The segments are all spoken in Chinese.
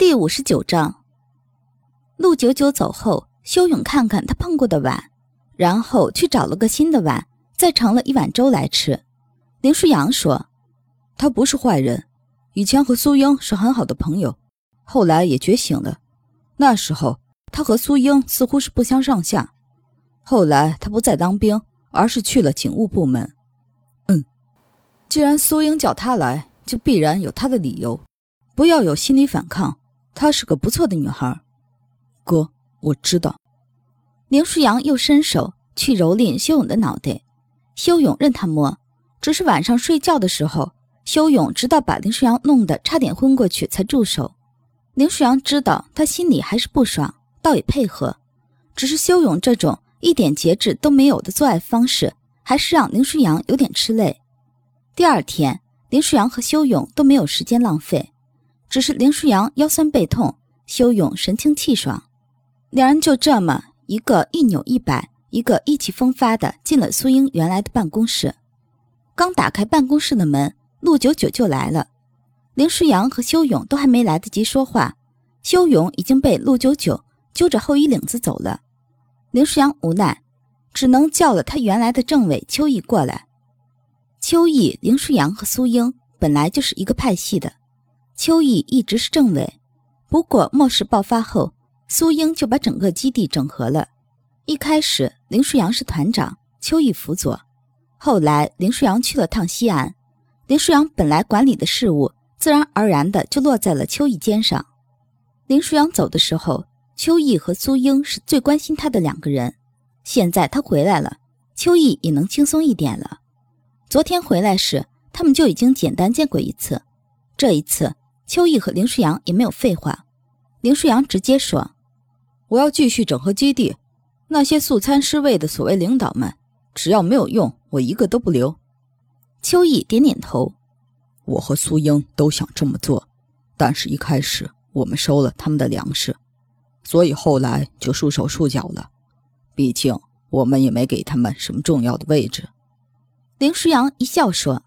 第五十九章，陆九九走后，修勇看看他碰过的碗，然后去找了个新的碗，再盛了一碗粥来吃。林舒扬说：“他不是坏人，以前和苏英是很好的朋友，后来也觉醒了。那时候他和苏英似乎是不相上下。后来他不再当兵，而是去了警务部门。嗯，既然苏英叫他来，就必然有他的理由，不要有心理反抗。”她是个不错的女孩，哥，我知道。林舒扬又伸手去蹂躏修勇的脑袋，修勇任他摸，只是晚上睡觉的时候，修勇直到把林舒扬弄得差点昏过去才住手。林舒扬知道他心里还是不爽，倒也配合，只是修勇这种一点节制都没有的做爱方式，还是让林舒扬有点吃累。第二天，林舒扬和修勇都没有时间浪费。只是林舒扬腰酸背痛，修勇神清气爽，两人就这么一个一扭一摆，一个意气风发的进了苏英原来的办公室。刚打开办公室的门，陆九九就来了。林舒扬和修勇都还没来得及说话，修勇已经被陆九九揪着后衣领子走了。林舒扬无奈，只能叫了他原来的政委邱毅过来。邱毅、林舒扬和苏英本来就是一个派系的。邱毅一直是政委，不过末世爆发后，苏英就把整个基地整合了。一开始林舒扬是团长，邱毅辅佐。后来林舒扬去了趟西安，林舒扬本来管理的事务，自然而然的就落在了邱毅肩上。林舒扬走的时候，邱毅和苏英是最关心他的两个人。现在他回来了，邱毅也能轻松一点了。昨天回来时，他们就已经简单见过一次，这一次。邱毅和林舒阳也没有废话，林舒阳直接说：“我要继续整合基地，那些素餐失位的所谓领导们，只要没有用，我一个都不留。”秋意点点头：“我和苏英都想这么做，但是一开始我们收了他们的粮食，所以后来就束手束脚了。毕竟我们也没给他们什么重要的位置。”林舒阳一笑说：“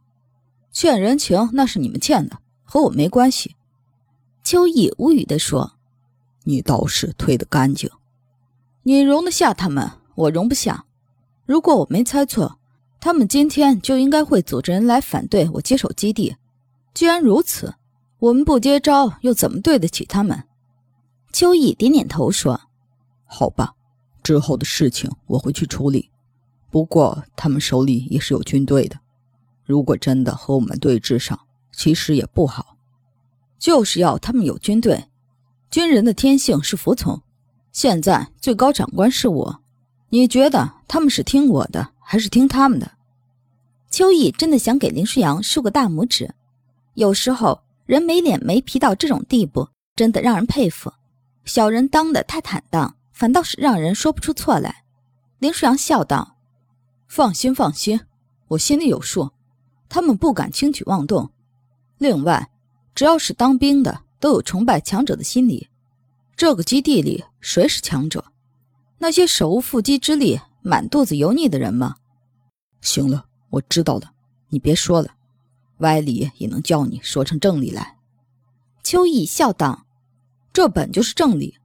欠人情那是你们欠的。”和我没关系，秋意无语地说：“你倒是推得干净，你容得下他们，我容不下。如果我没猜错，他们今天就应该会组织人来反对我接手基地。既然如此，我们不接招又怎么对得起他们？”秋意点点头说：“好吧，之后的事情我会去处理。不过他们手里也是有军队的，如果真的和我们对峙上。”其实也不好，就是要他们有军队。军人的天性是服从。现在最高长官是我，你觉得他们是听我的还是听他们的？秋意真的想给林舒阳竖个大拇指。有时候人没脸没皮到这种地步，真的让人佩服。小人当的太坦荡，反倒是让人说不出错来。林舒阳笑道：“放心，放心，我心里有数，他们不敢轻举妄动。”另外，只要是当兵的，都有崇拜强者的心理。这个基地里谁是强者？那些手无缚鸡之力、满肚子油腻的人吗？行了，我知道了，你别说了，歪理也能叫你说成正理来。秋意笑道：“这本就是正理。”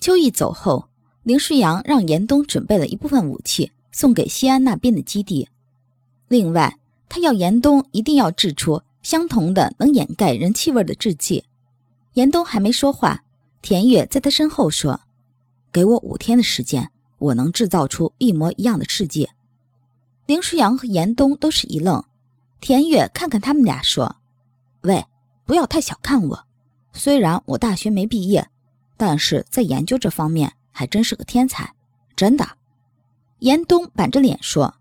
秋意走后，林世阳让严冬准备了一部分武器送给西安那边的基地。另外，他要严冬一定要制出。相同的能掩盖人气味的制剂，严冬还没说话，田月在他身后说：“给我五天的时间，我能制造出一模一样的制剂。”林舒扬和严冬都是一愣，田月看看他们俩说：“喂，不要太小看我，虽然我大学没毕业，但是在研究这方面还真是个天才，真的。”严冬板着脸说：“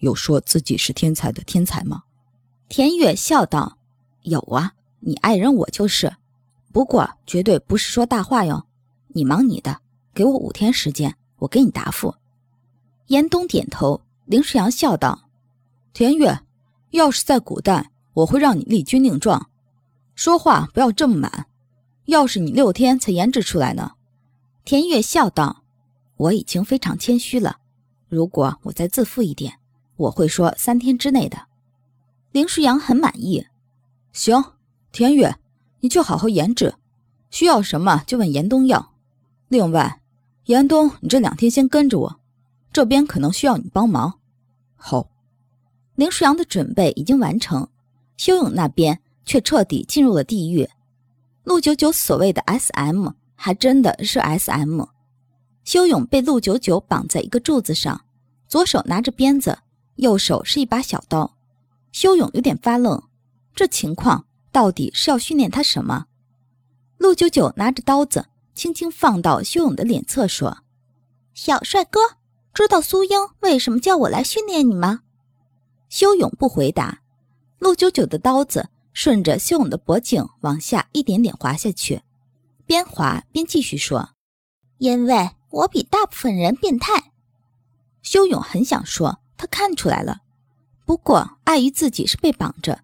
有说自己是天才的天才吗？”田月笑道：“有啊，你爱人我就是，不过绝对不是说大话哟。你忙你的，给我五天时间，我给你答复。”严冬点头。林世阳笑道：“田月，要是在古代，我会让你立军令状，说话不要这么满。要是你六天才研制出来呢？”田月笑道：“我已经非常谦虚了，如果我再自负一点，我会说三天之内的。”林舒阳很满意。行，田雨，你去好好研制。需要什么就问严冬要。另外，严冬，你这两天先跟着我，这边可能需要你帮忙。好。林舒阳的准备已经完成，修勇那边却彻底进入了地狱。陆九九所谓的 S.M. 还真的是 S.M. 修勇被陆九九绑在一个柱子上，左手拿着鞭子，右手是一把小刀。修勇有点发愣，这情况到底是要训练他什么？陆九九拿着刀子，轻轻放到修勇的脸侧，说：“小帅哥，知道苏英为什么叫我来训练你吗？”修勇不回答。陆九九的刀子顺着修勇的脖颈往下一点点滑下去，边滑边继续说：“因为我比大部分人变态。”修勇很想说，他看出来了。不过，碍于自己是被绑着，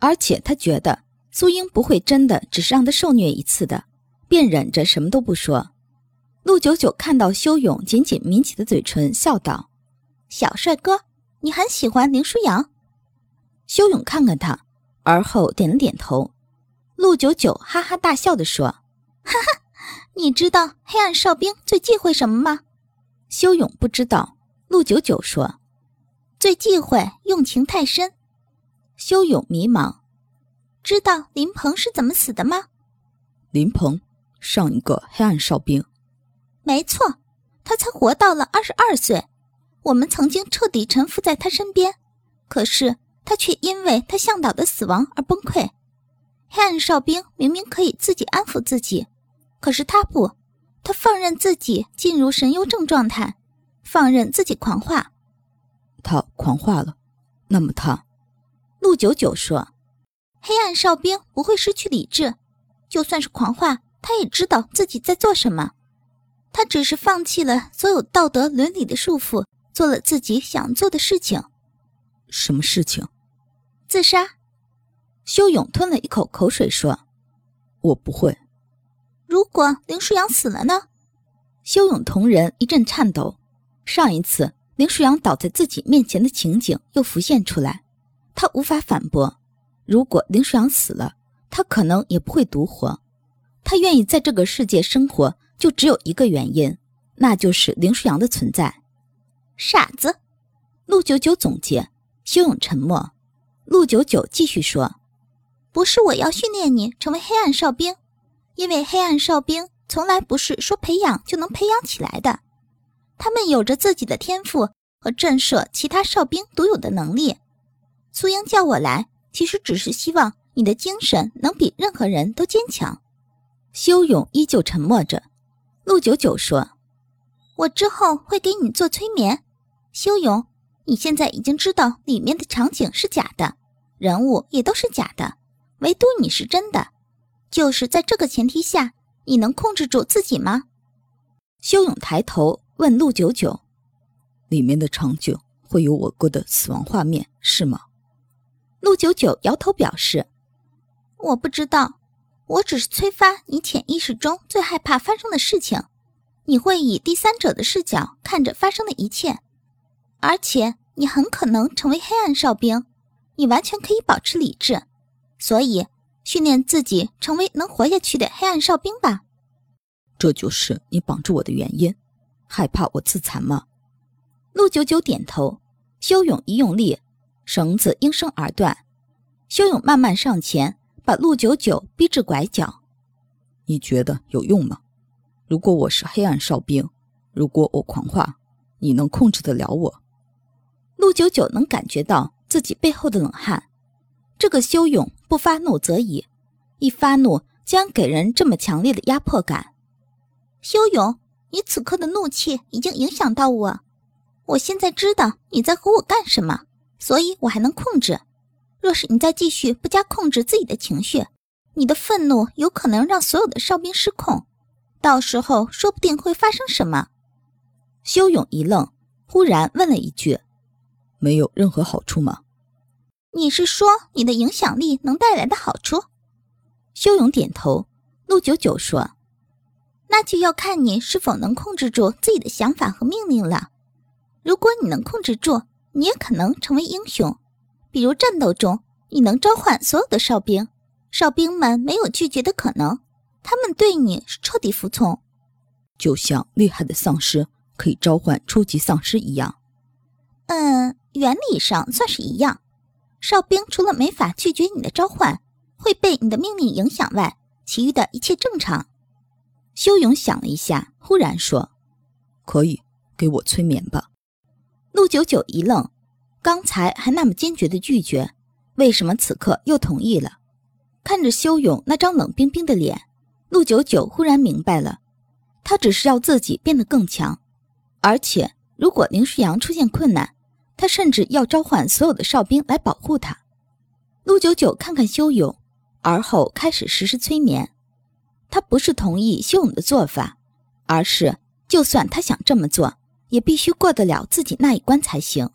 而且他觉得苏英不会真的只是让他受虐一次的，便忍着什么都不说。陆九九看到修勇紧紧抿起的嘴唇，笑道：“小帅哥，你很喜欢林舒扬。”修勇看看他，而后点了点头。陆九九哈哈大笑地说：“哈哈，你知道黑暗哨兵最忌讳什么吗？”修勇不知道。陆九九说。最忌讳用情太深，修勇迷茫。知道林鹏是怎么死的吗？林鹏，上一个黑暗哨兵。没错，他才活到了二十二岁。我们曾经彻底臣服在他身边，可是他却因为他向导的死亡而崩溃。黑暗哨兵明明可以自己安抚自己，可是他不，他放任自己进入神幽症状态，放任自己狂化。他狂化了，那么他，陆九九说：“黑暗哨兵不会失去理智，就算是狂化，他也知道自己在做什么。他只是放弃了所有道德伦理的束缚，做了自己想做的事情。什么事情？自杀。”修勇吞了一口口水说：“我不会。”如果林舒扬死了呢？修勇同人一阵颤抖。上一次。林舒扬倒在自己面前的情景又浮现出来，他无法反驳。如果林舒扬死了，他可能也不会独活。他愿意在这个世界生活，就只有一个原因，那就是林舒扬的存在。傻子，陆九九总结。修勇沉默。陆九九继续说：“不是我要训练你成为黑暗哨兵，因为黑暗哨兵从来不是说培养就能培养起来的。”他们有着自己的天赋和震慑其他哨兵独有的能力。苏英叫我来，其实只是希望你的精神能比任何人都坚强。修勇依旧沉默着。陆九九说：“我之后会给你做催眠。”修勇，你现在已经知道里面的场景是假的，人物也都是假的，唯独你是真的。就是在这个前提下，你能控制住自己吗？修勇抬头。问陆九九：“里面的场景会有我哥的死亡画面，是吗？”陆九九摇头表示：“我不知道，我只是催发你潜意识中最害怕发生的事情。你会以第三者的视角看着发生的一切，而且你很可能成为黑暗哨兵。你完全可以保持理智，所以训练自己成为能活下去的黑暗哨兵吧。这就是你绑住我的原因。”害怕我自残吗？陆九九点头。修勇一用力，绳子应声而断。修勇慢慢上前，把陆九九逼至拐角。你觉得有用吗？如果我是黑暗哨兵，如果我狂化，你能控制得了我？陆九九能感觉到自己背后的冷汗。这个修勇不发怒则已，一发怒将给人这么强烈的压迫感。修勇。你此刻的怒气已经影响到我，我现在知道你在和我干什么，所以我还能控制。若是你再继续不加控制自己的情绪，你的愤怒有可能让所有的哨兵失控，到时候说不定会发生什么。修勇一愣，忽然问了一句：“没有任何好处吗？”你是说你的影响力能带来的好处？修勇点头。陆九九说。那就要看你是否能控制住自己的想法和命令了。如果你能控制住，你也可能成为英雄。比如战斗中，你能召唤所有的哨兵，哨兵们没有拒绝的可能，他们对你是彻底服从，就像厉害的丧尸可以召唤初级丧尸一样。嗯，原理上算是一样。哨兵除了没法拒绝你的召唤，会被你的命令影响外，其余的一切正常。修勇想了一下，忽然说：“可以，给我催眠吧。”陆九九一愣，刚才还那么坚决的拒绝，为什么此刻又同意了？看着修勇那张冷冰冰的脸，陆九九忽然明白了，他只是要自己变得更强，而且如果林舒阳出现困难，他甚至要召唤所有的哨兵来保护他。陆九九看看修勇，而后开始实施催眠。他不是同意修勇的做法，而是就算他想这么做，也必须过得了自己那一关才行。